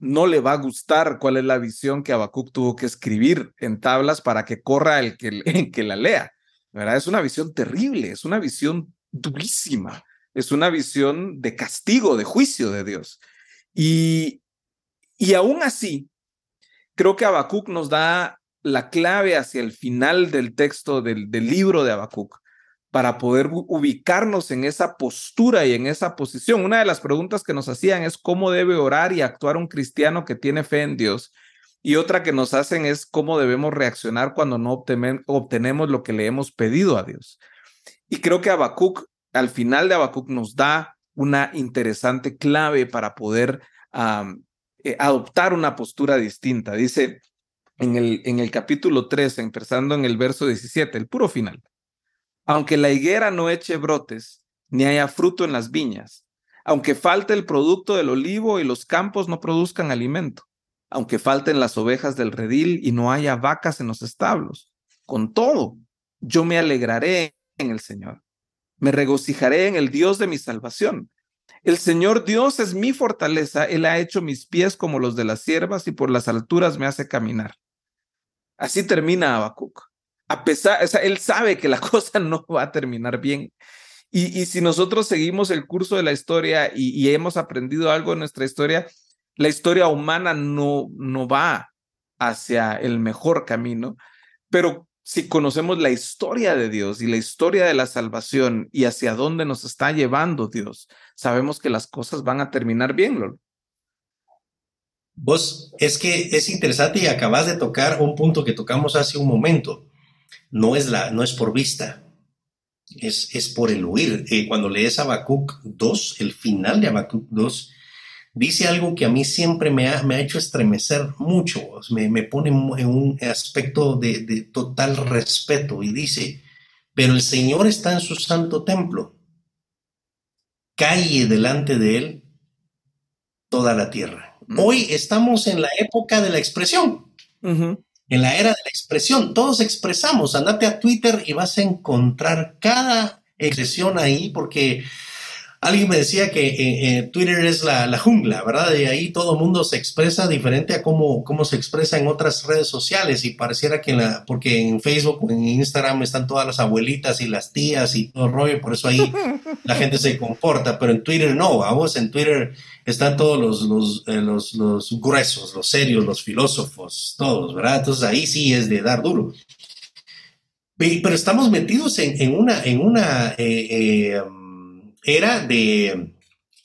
no le va a gustar cuál es la visión que Habacuc tuvo que escribir en tablas para que corra el que, que la lea. ¿verdad? Es una visión terrible, es una visión durísima. es una visión de castigo, de juicio de Dios. Y, y aún así, creo que Habacuc nos da la clave hacia el final del texto del, libro de Habacuc para poder ubicarnos en esa postura y en esa posición. Una de las preguntas que nos hacían es cómo debe orar y actuar un cristiano que tiene fe en Dios. Y otra que nos hacen es cómo debemos reaccionar cuando no obtenemos lo que le hemos pedido a Dios. Y creo que Habacuc, al final de Habacuc, nos da una interesante clave para poder eh, adoptar una postura distinta. Dice en el, en el capítulo 13, empezando en el verso 17, el puro final. Aunque la higuera no eche brotes, ni haya fruto en las viñas, aunque falte el producto del olivo y los campos no produzcan alimento, aunque falten las ovejas del redil y no haya vacas en los establos, con todo, yo me alegraré en el Señor. Me regocijaré en el Dios de mi salvación. El Señor Dios es mi fortaleza, Él ha hecho mis pies como los de las siervas y por las alturas me hace caminar. Así termina Habacuc a pesar, o sea, él sabe que la cosa no va a terminar bien. Y, y si nosotros seguimos el curso de la historia y, y, hemos aprendido algo en nuestra historia, la historia humana no, no va hacia el mejor camino, pero si conocemos la historia de Dios y la historia de la salvación y hacia dónde nos está llevando Dios, sabemos que las cosas van a terminar bien, Lolo. Vos, es que es interesante y acabas de tocar un punto que tocamos hace un momento no es, la, no es por vista, es, es por el huir. Eh, cuando lees Habacuc 2, el final de Habacuc 2, dice algo que a mí siempre me ha, me ha hecho estremecer mucho, me, me pone en un aspecto de, de total respeto y dice, pero el Señor está en su santo templo, calle delante de él toda la tierra. Hoy estamos en la época de la expresión en la era de la expresión. Todos expresamos. Andate a Twitter y vas a encontrar cada expresión ahí porque alguien me decía que eh, eh, Twitter es la, jungla, ¿verdad? Y ahí todo el mundo se expresa diferente a cómo, cómo se expresa en otras redes sociales y pareciera que en la, porque en Facebook o en Instagram están todas las abuelitas y las tías y todo el rollo, por eso ahí la gente se comporta, pero en Twitter no, vamos, en Twitter están todos los, los, eh, los, los, gruesos, los serios, los filósofos, todos, ¿verdad? Entonces ahí sí es de dar duro. Pero estamos metidos en, en una, en una era de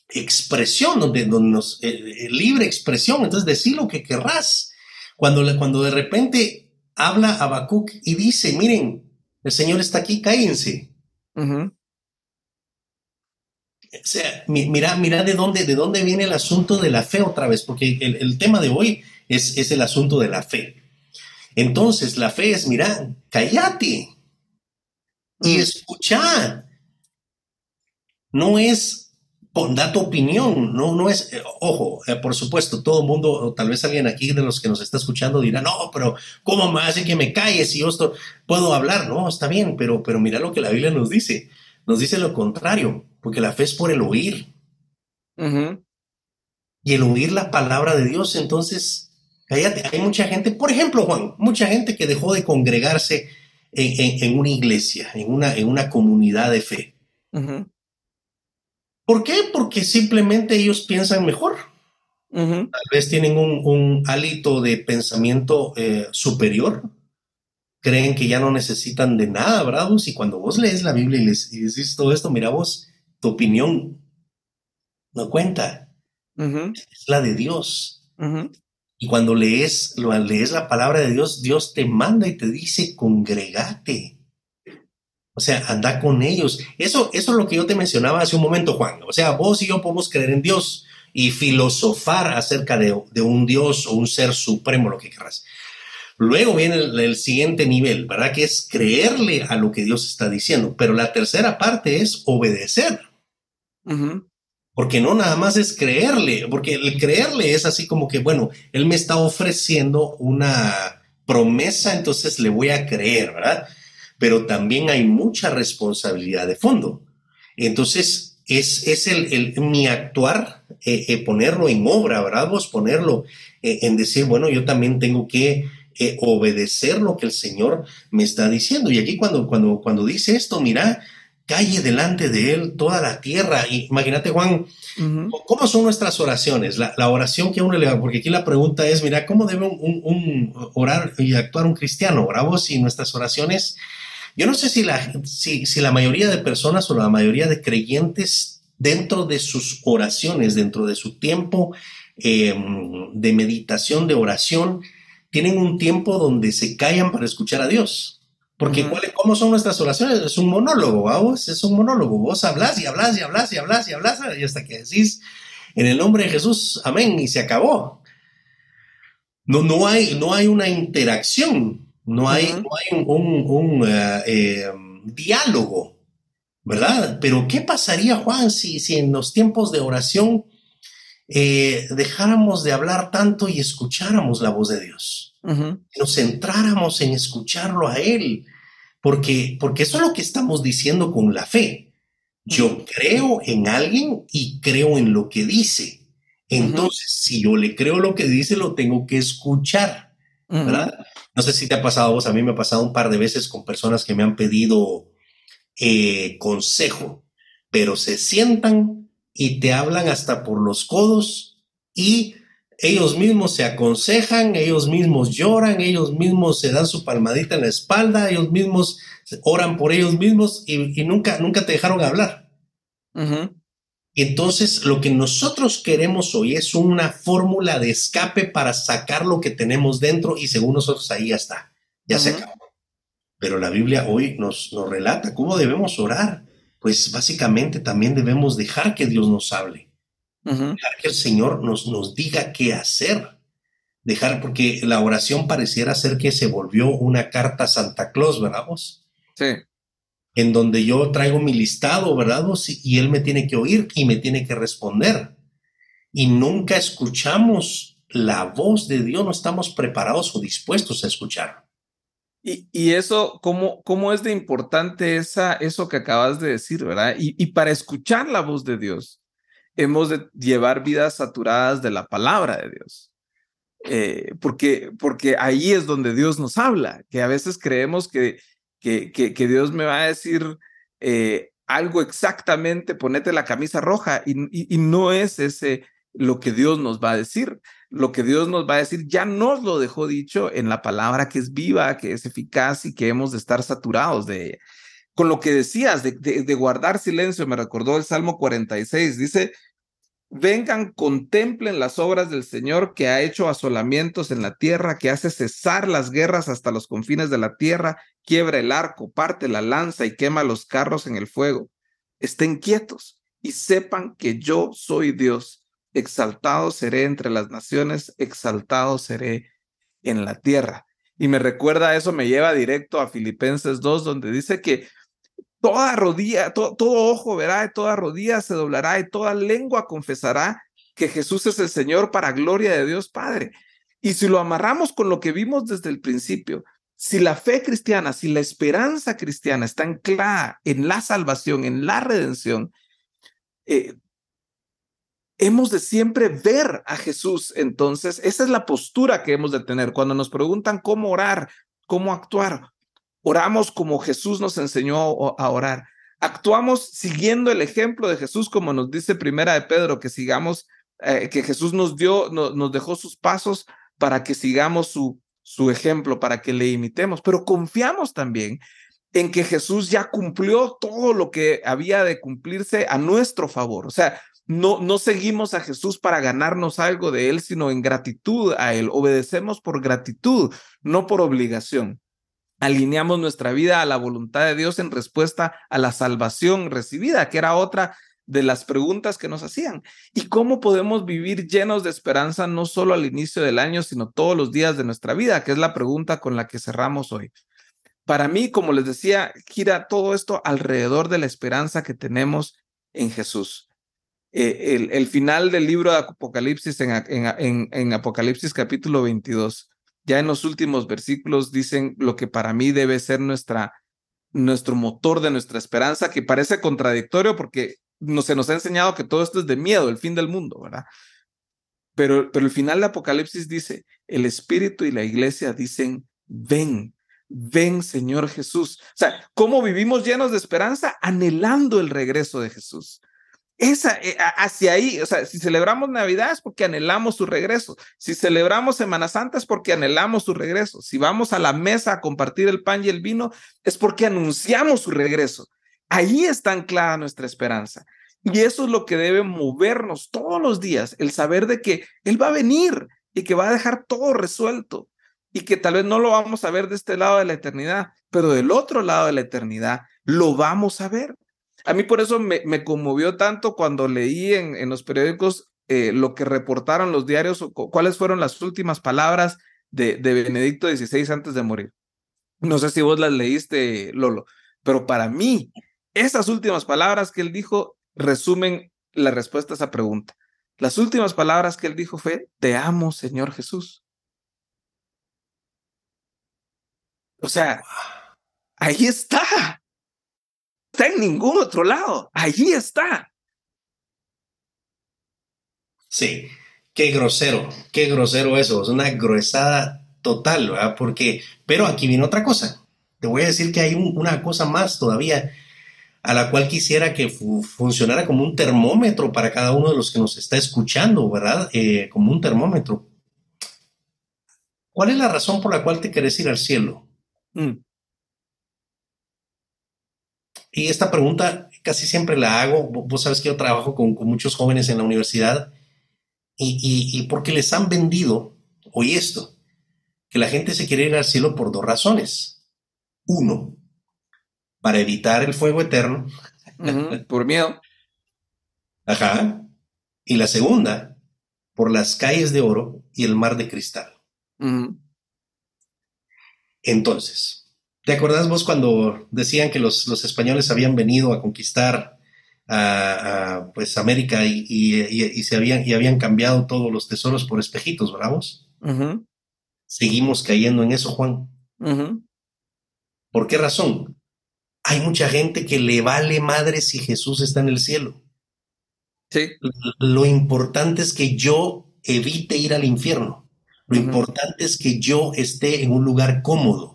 expresión, donde, donde nos, libre expresión, entonces decir lo que querrás. Cuando, cuando de repente habla Habacuc y dice, miren, el Señor está aquí, cállense. O sea, mira, mira de dónde, de dónde viene el asunto de la fe otra vez, porque el, tema de hoy es, es, el asunto de la fe. Entonces, la fe es, mira, cállate y escucha. No es dar tu opinión, no, no es, eh, ojo, eh, por supuesto, todo el mundo, o tal vez alguien aquí de los que nos está escuchando dirá, no, pero ¿cómo me hace que me calle si yo esto puedo hablar? No, está bien, pero, pero mira lo que la Biblia nos dice. Nos dice lo contrario porque la fe es por el oír. Y el oír la palabra de Dios, entonces, cállate, hay mucha gente, por ejemplo, Juan, mucha gente que dejó de congregarse en, una iglesia, en una, en una comunidad de fe. ¿Por qué? Porque simplemente ellos piensan mejor. Tal vez tienen un, un hálito de pensamiento eh, superior. Creen que ya no necesitan de nada, ¿verdad? Y cuando vos lees la Biblia y les, y dices todo esto, mira vos, tu opinión no cuenta. Es la de Dios. Y cuando lees, lees la palabra de Dios, Dios te manda y te dice, congregate. O sea, anda con ellos. Eso, eso es lo que yo te mencionaba hace un momento, Juan. O sea, vos y yo podemos creer en Dios y filosofar acerca de, un Dios o un ser supremo, lo que querrás. Luego viene el, siguiente nivel, ¿verdad? Que es creerle a lo que Dios está diciendo. Pero la tercera parte es obedecer. Porque no nada más es creerle, porque el creerle es así como que, bueno, él me está ofreciendo una promesa, entonces le voy a creer, ¿verdad? Pero también hay mucha responsabilidad de fondo. Entonces, es, es el, mi actuar, eh, eh, ponerlo en obra, ¿verdad? Vos ponerlo eh, en decir, bueno, yo también tengo que obedecer lo que el Señor me está diciendo. Y aquí cuando, cuando, cuando dice esto, mira, calle delante de Él toda la tierra. imagínate, Juan, ¿cómo son nuestras oraciones? La, oración que uno le va, porque aquí la pregunta es, mira, ¿cómo debe un, orar y actuar un cristiano? Oramos y nuestras oraciones, yo no sé si la, si, si la mayoría de personas o la mayoría de creyentes dentro de sus oraciones, dentro de su tiempo em, de meditación, de oración, tienen un tiempo donde se callan para escuchar a Dios. Porque ¿cómo son nuestras oraciones? Es un monólogo, vos, es un monólogo. Vos hablas y hablas y hablas y hablas y hablas y hasta que decís en el nombre de Jesús, amén, y se acabó. No, no, hay, no hay una interacción, no hay, un, eh, eh, diálogo, ¿verdad? Pero ¿qué pasaría, Juan, si, si en los tiempos de oración eh, dejáramos de hablar tanto y escucháramos la voz de Dios? nos centráramos en escucharlo a Él, porque, porque eso es lo que estamos diciendo con la fe. Yo creo en alguien y creo en lo que dice. Entonces, si yo le creo lo que dice, lo tengo que escuchar, ¿verdad? No sé si te ha pasado a vos, a mí me ha pasado un par de veces con personas que me han pedido eh, consejo, pero se sientan y te hablan hasta por los codos y ellos mismos se aconsejan, ellos mismos lloran, ellos mismos se dan su palmadita en la espalda, ellos mismos oran por ellos mismos y, nunca, nunca te dejaron hablar. Entonces, lo que nosotros queremos hoy es una fórmula de escape para sacar lo que tenemos dentro y según nosotros ahí ya está, ya se acabó. Pero la Biblia hoy nos, nos relata cómo debemos orar. Pues básicamente también debemos dejar que Dios nos hable Dejar que el Señor nos, nos diga qué hacer. Dejar, porque la oración pareciera ser que se volvió una carta Santa Claus, ¿verdad vos? Sí. En donde yo traigo mi listado, ¿verdad? Y él me tiene que oír y me tiene que responder. Y nunca escuchamos la voz de Dios, no estamos preparados o dispuestos a escuchar. Y, eso, ¿cómo, ¿cómo es de importante esa, eso que acabas de decir, verdad? Y, y para escuchar la voz de Dios, hemos de llevar vidas saturadas de la palabra de Dios. Eh, porque, porque ahí es donde Dios nos habla, que a veces creemos que, que, Dios me va a decir eh, algo exactamente, ponete la camisa roja, y, y, no es ese lo que Dios nos va a decir. Lo que Dios nos va a decir ya nos lo dejó dicho en la palabra que es viva, que es eficaz y que hemos de estar saturados de ella con lo que decías de, de, guardar silencio, me recordó el Salmo 46, dice, vengan, contemplen las obras del Señor que ha hecho asolamientos en la tierra, que hace cesar las guerras hasta los confines de la tierra, quiebra el arco, parte la lanza y quema los carros en el fuego. Estén quietos y sepan que yo soy Dios. Exaltado seré entre las naciones, exaltado seré en la tierra. Y me recuerda eso, me lleva directo a Filipenses 2, donde dice que toda rodilla, todo ojo verá, toda rodilla se doblará y toda lengua confesará que Jesús es el Señor para gloria de Dios Padre. Y si lo amarramos con lo que vimos desde el principio, si la fe cristiana, si la esperanza cristiana está anclada en la salvación, en la redención, eh, hemos de siempre ver a Jesús. Entonces, esa es la postura que hemos de tener. Cuando nos preguntan cómo orar, cómo actuar, Oramos como Jesús nos enseñó a orar. Actuamos siguiendo el ejemplo de Jesús, como nos dice Primera de Pedro, que sigamos, eh, que Jesús nos dio, nos dejó sus pasos para que sigamos su, su ejemplo, para que le imitemos, pero confiamos también en que Jesús ya cumplió todo lo que había de cumplirse a nuestro favor. O sea, no, no seguimos a Jesús para ganarnos algo de Él, sino en gratitud a Él. Obedecemos por gratitud, no por obligación alineamos nuestra vida a la voluntad de Dios en respuesta a la salvación recibida, que era otra de las preguntas que nos hacían. ¿Y cómo podemos vivir llenos de esperanza no solo al inicio del año, sino todos los días de nuestra vida? Que es la pregunta con la que cerramos hoy. Para mí, como les decía, gira todo esto alrededor de la esperanza que tenemos en Jesús. Eh, el, final del libro de Apocalipsis en, Apocalipsis capítulo 22 ya en los últimos versículos dicen lo que para mí debe ser nuestra, nuestro motor de nuestra esperanza, que parece contradictorio porque no, se nos ha enseñado que todo esto es de miedo, el fin del mundo, ¿verdad? Pero, pero el final de Apocalipsis dice, el Espíritu y la iglesia dicen, ven, ven Señor Jesús. O sea, ¿cómo vivimos llenos de esperanza? Anhelando el regreso de Jesús. Esa, eh, hacia ahí, o sea, si celebramos Navidad es porque anhelamos su regreso. Si celebramos Semana Santa es porque anhelamos su regreso. Si vamos a la mesa a compartir el pan y el vino es porque anunciamos su regreso. Ahí está anclada nuestra esperanza. Y eso es lo que debe movernos todos los días, el saber de que Él va a venir y que va a dejar todo resuelto y que tal vez no lo vamos a ver de este lado de la eternidad, pero del otro lado de la eternidad lo vamos a ver. A mí por eso me, me conmovió tanto cuando leí en, en los periódicos eh, lo que reportaron los diarios, cuáles fueron las últimas palabras de, de Benedicto XVI antes de morir. No sé si vos las leíste, Lolo, pero para mí, esas últimas palabras que él dijo resumen la respuesta a esa pregunta. Las últimas palabras que él dijo fue, te amo, Señor Jesús. O sea, ahí está está en ningún otro lado. Allí está. Sí, qué grosero, qué grosero eso. Es una gruesada total, ¿verdad? Porque, pero aquí viene otra cosa. Te voy a decir que hay una cosa más todavía a la cual quisiera que funcionara como un termómetro para cada uno de los que nos está escuchando, ¿verdad? Eh, como un termómetro. ¿Cuál es la razón por la cual te quieres ir al cielo? Mm. Y esta pregunta casi siempre la hago. Vos sabes que yo trabajo con, muchos jóvenes en la universidad y, porque les han vendido, hoy esto, que la gente se quiere ir al cielo por dos razones. Uno, para evitar el fuego eterno. por miedo. Ajá. Y la segunda, por las calles de oro y el mar de cristal. Entonces, ¿Te acordás vos cuando decían que los, los españoles habían venido a conquistar a, pues América y, y, se habían, y habían cambiado todos los tesoros por espejitos, bravos? Seguimos cayendo en eso, Juan. ¿Por qué razón? Hay mucha gente que le vale madre si Jesús está en el cielo. Sí. Lo importante es que yo evite ir al infierno. Lo importante es que yo esté en un lugar cómodo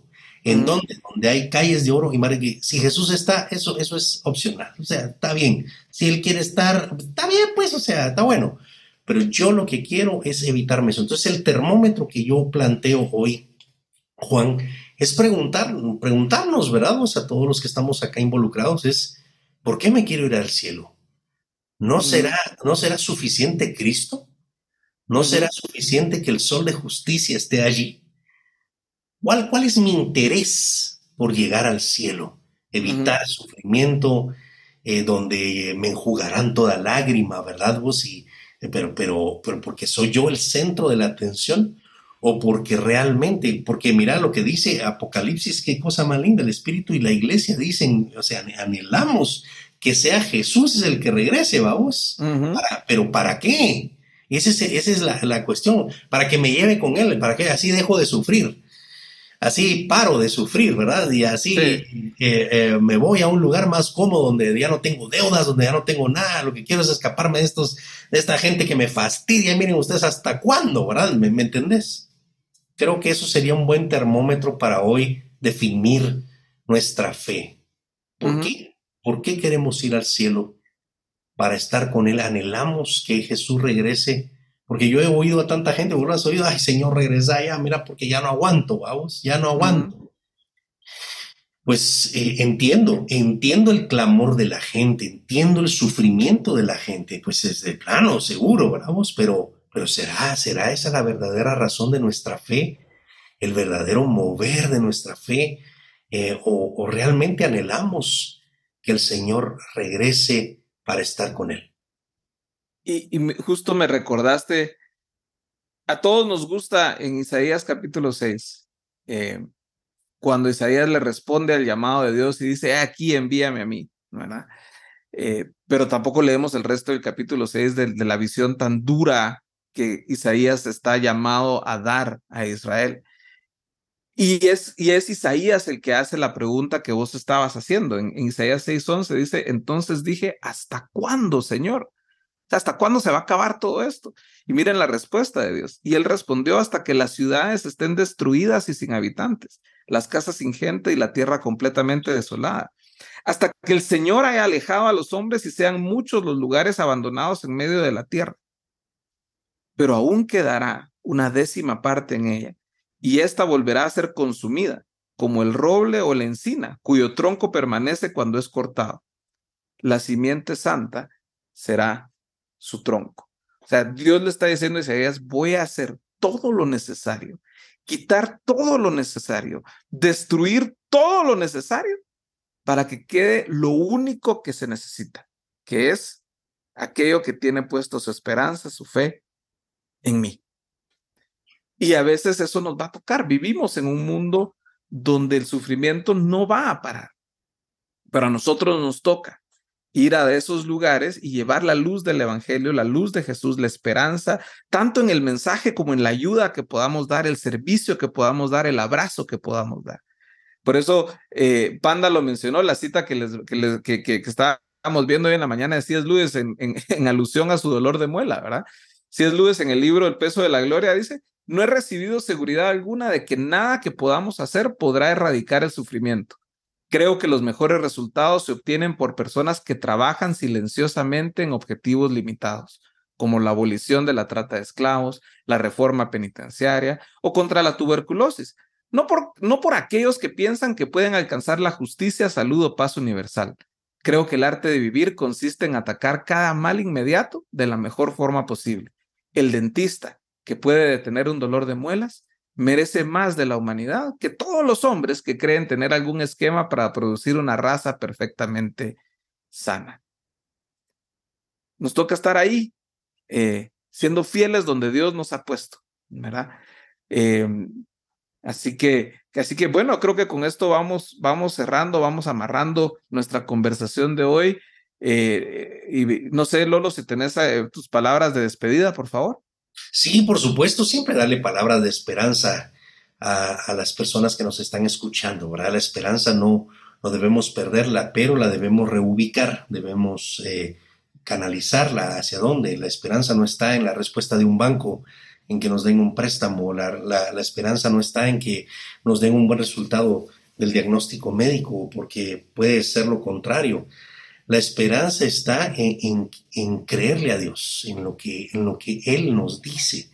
en donde, donde hay calles de oro y mar. Si Jesús está, eso, eso es opcional. O sea, está bien. Si Él quiere estar, está bien, pues, o sea, está bueno. Pero yo lo que quiero es evitarme eso. Entonces, el termómetro que yo planteo hoy, Juan, es preguntar, preguntarnos, ¿verdad? O sea, todos los que estamos acá involucrados, es, ¿por qué me quiero ir al cielo? ¿No será, ¿no será suficiente Cristo? ¿No será suficiente que el sol de justicia esté allí? ¿Cuál, ¿Cuál es mi interés por llegar al cielo? Evitar sufrimiento, eh, donde me enjugarán toda lágrima, ¿verdad vos? Y, eh, pero, pero, pero porque soy yo el centro de la atención o porque realmente, porque mira lo que dice Apocalipsis, qué cosa más linda, el Espíritu y la iglesia dicen, o sea, anhelamos que sea Jesús el que regrese, vamos, pero ¿para qué? Esa es, esa es la, la, cuestión, para que me lleve con Él, para que así dejo de sufrir así paro de sufrir, ¿verdad? Y así eh, eh, me voy a un lugar más cómodo donde ya no tengo deudas, donde ya no tengo nada, lo que quiero es escaparme de estos, de esta gente que me fastidia, miren ustedes hasta cuándo, ¿verdad? ¿Me, entendés? Creo que eso sería un buen termómetro para hoy definir nuestra fe. ¿Por qué? ¿Por qué queremos ir al cielo? Para estar con Él, anhelamos que Jesús regrese porque yo he oído a tanta gente, vos has oído, ay Señor, regresa ya, mira, porque ya no aguanto, vamos, ya no aguanto. Pues eh, entiendo, entiendo el clamor de la gente, entiendo el sufrimiento de la gente, pues es de plano, seguro, vamos, pero, pero será, será esa la verdadera razón de nuestra fe, el verdadero mover de nuestra fe, eh, o realmente anhelamos que el Señor regrese para estar con Él. Y, justo me recordaste, a todos nos gusta en Isaías capítulo 6, eh, cuando Isaías le responde al llamado de Dios y dice, aquí envíame a mí, ¿verdad? Eh, pero tampoco leemos el resto del capítulo 6 de, de, la visión tan dura que Isaías está llamado a dar a Israel. Y es, y es Isaías el que hace la pregunta que vos estabas haciendo. En, en Isaías 6:11 dice, entonces dije, ¿hasta cuándo, Señor? ¿Hasta cuándo se va a acabar todo esto? Y miren la respuesta de Dios. Y él respondió hasta que las ciudades estén destruidas y sin habitantes, las casas sin gente y la tierra completamente desolada. Hasta que el Señor haya alejado a los hombres y sean muchos los lugares abandonados en medio de la tierra. Pero aún quedará una décima parte en ella, y ésta volverá a ser consumida, como el roble o la encina, cuyo tronco permanece cuando es cortado. La simiente santa será su tronco. O sea, Dios le está diciendo a Isaías, voy a hacer todo lo necesario, quitar todo lo necesario, destruir todo lo necesario para que quede lo único que se necesita, que es aquello que tiene puesto su esperanza, su fe en mí. Y a veces eso nos va a tocar. Vivimos en un mundo donde el sufrimiento no va a parar, pero a nosotros nos toca ir a esos lugares y llevar la luz del Evangelio, la luz de Jesús, la esperanza, tanto en el mensaje como en la ayuda que podamos dar, el servicio que podamos dar, el abrazo que podamos dar. Por eso eh, Panda lo mencionó, la cita que, les, que, que, estábamos viendo hoy en la mañana de C.S. Lewis en, en, alusión a su dolor de muela, ¿verdad? C.S. Lewis en el libro El peso de la gloria dice, no he recibido seguridad alguna de que nada que podamos hacer podrá erradicar el sufrimiento. Creo que los mejores resultados se obtienen por personas que trabajan silenciosamente en objetivos limitados, como la abolición de la trata de esclavos, la reforma penitenciaria o contra la tuberculosis, no por, no por aquellos que piensan que pueden alcanzar la justicia, salud o paz universal. Creo que el arte de vivir consiste en atacar cada mal inmediato de la mejor forma posible. El dentista, que puede detener un dolor de muelas, merece más de la humanidad que todos los hombres que creen tener algún esquema para producir una raza perfectamente sana. Nos toca estar ahí, eh, siendo fieles donde Dios nos ha puesto, ¿verdad? Em, así que, así que bueno, creo que con esto vamos, vamos cerrando, vamos amarrando nuestra conversación de hoy. Eh, y no sé, Lolo, si tenés eh, tus palabras de despedida, por favor. Sí, por supuesto, siempre darle palabras de esperanza a, las personas que nos están escuchando, ¿verdad? La esperanza no, no debemos perderla, pero la debemos reubicar, debemos eh, canalizarla hacia dónde. La esperanza no está en la respuesta de un banco, en que nos den un préstamo, la, la esperanza no está en que nos den un buen resultado del diagnóstico médico, porque puede ser lo contrario. La esperanza está en, creerle a Dios, en lo, que, Él nos dice,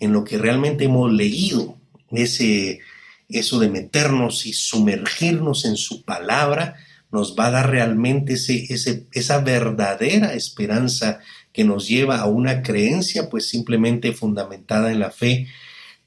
en lo que realmente hemos leído, ese, eso de meternos y sumergirnos en su palabra, nos va a dar realmente ese, esa verdadera esperanza que nos lleva a una creencia pues simplemente fundamentada en la fe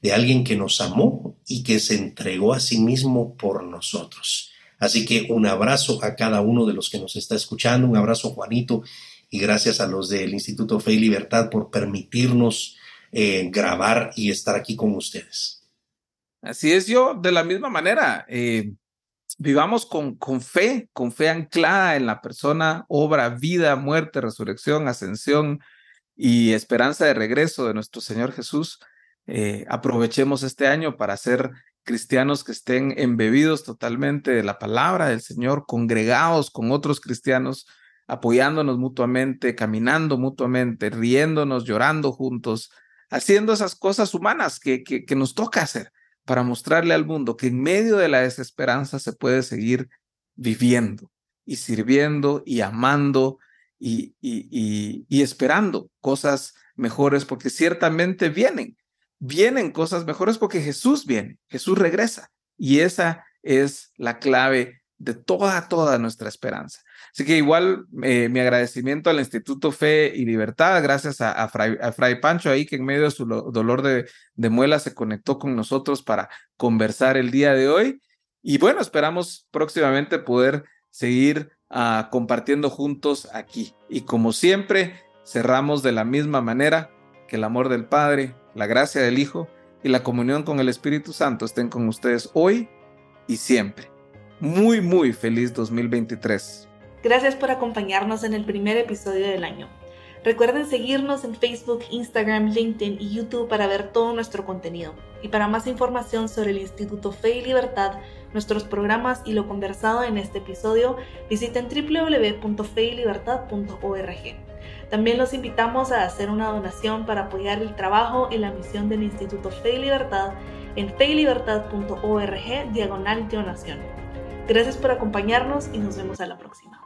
de alguien que nos amó y que se entregó a sí mismo por nosotros. Así que un abrazo a cada uno de los que nos está escuchando, un abrazo Juanito y gracias a los del Instituto Fe y Libertad por permitirnos eh, grabar y estar aquí con ustedes. Así es, yo de la misma manera, eh, vivamos con, con fe, con fe anclada en la persona, obra, vida, muerte, resurrección, ascensión y esperanza de regreso de nuestro Señor Jesús. Eh, aprovechemos este año para hacer cristianos que estén embebidos totalmente de la palabra del Señor, congregados con otros cristianos, apoyándonos mutuamente, caminando mutuamente, riéndonos, llorando juntos, haciendo esas cosas humanas que, que, nos toca hacer para mostrarle al mundo que en medio de la desesperanza se puede seguir viviendo y sirviendo y amando y, y, y esperando cosas mejores porque ciertamente vienen vienen cosas mejores porque Jesús viene, Jesús regresa. Y esa es la clave de toda, toda nuestra esperanza. Así que igual eh, mi agradecimiento al Instituto Fe y Libertad, gracias a, Fray, Pancho ahí que en medio de su dolor de, de muela se conectó con nosotros para conversar el día de hoy. Y bueno, esperamos próximamente poder seguir uh, compartiendo juntos aquí. Y como siempre, cerramos de la misma manera que el amor del Padre, la gracia del Hijo y la comunión con el Espíritu Santo estén con ustedes hoy y siempre. Muy, muy feliz 2023. Gracias por acompañarnos en el primer episodio del año. Recuerden seguirnos en Facebook, Instagram, LinkedIn y YouTube para ver todo nuestro contenido. Y para más información sobre el Instituto Fe y Libertad, nuestros programas y lo conversado en este episodio, visiten www.feylibertad.org. También los invitamos a hacer una donación para apoyar el trabajo y la misión del Instituto Fe y Libertad en feylibertad.org diagonal donación. Gracias por acompañarnos y nos vemos a la próxima.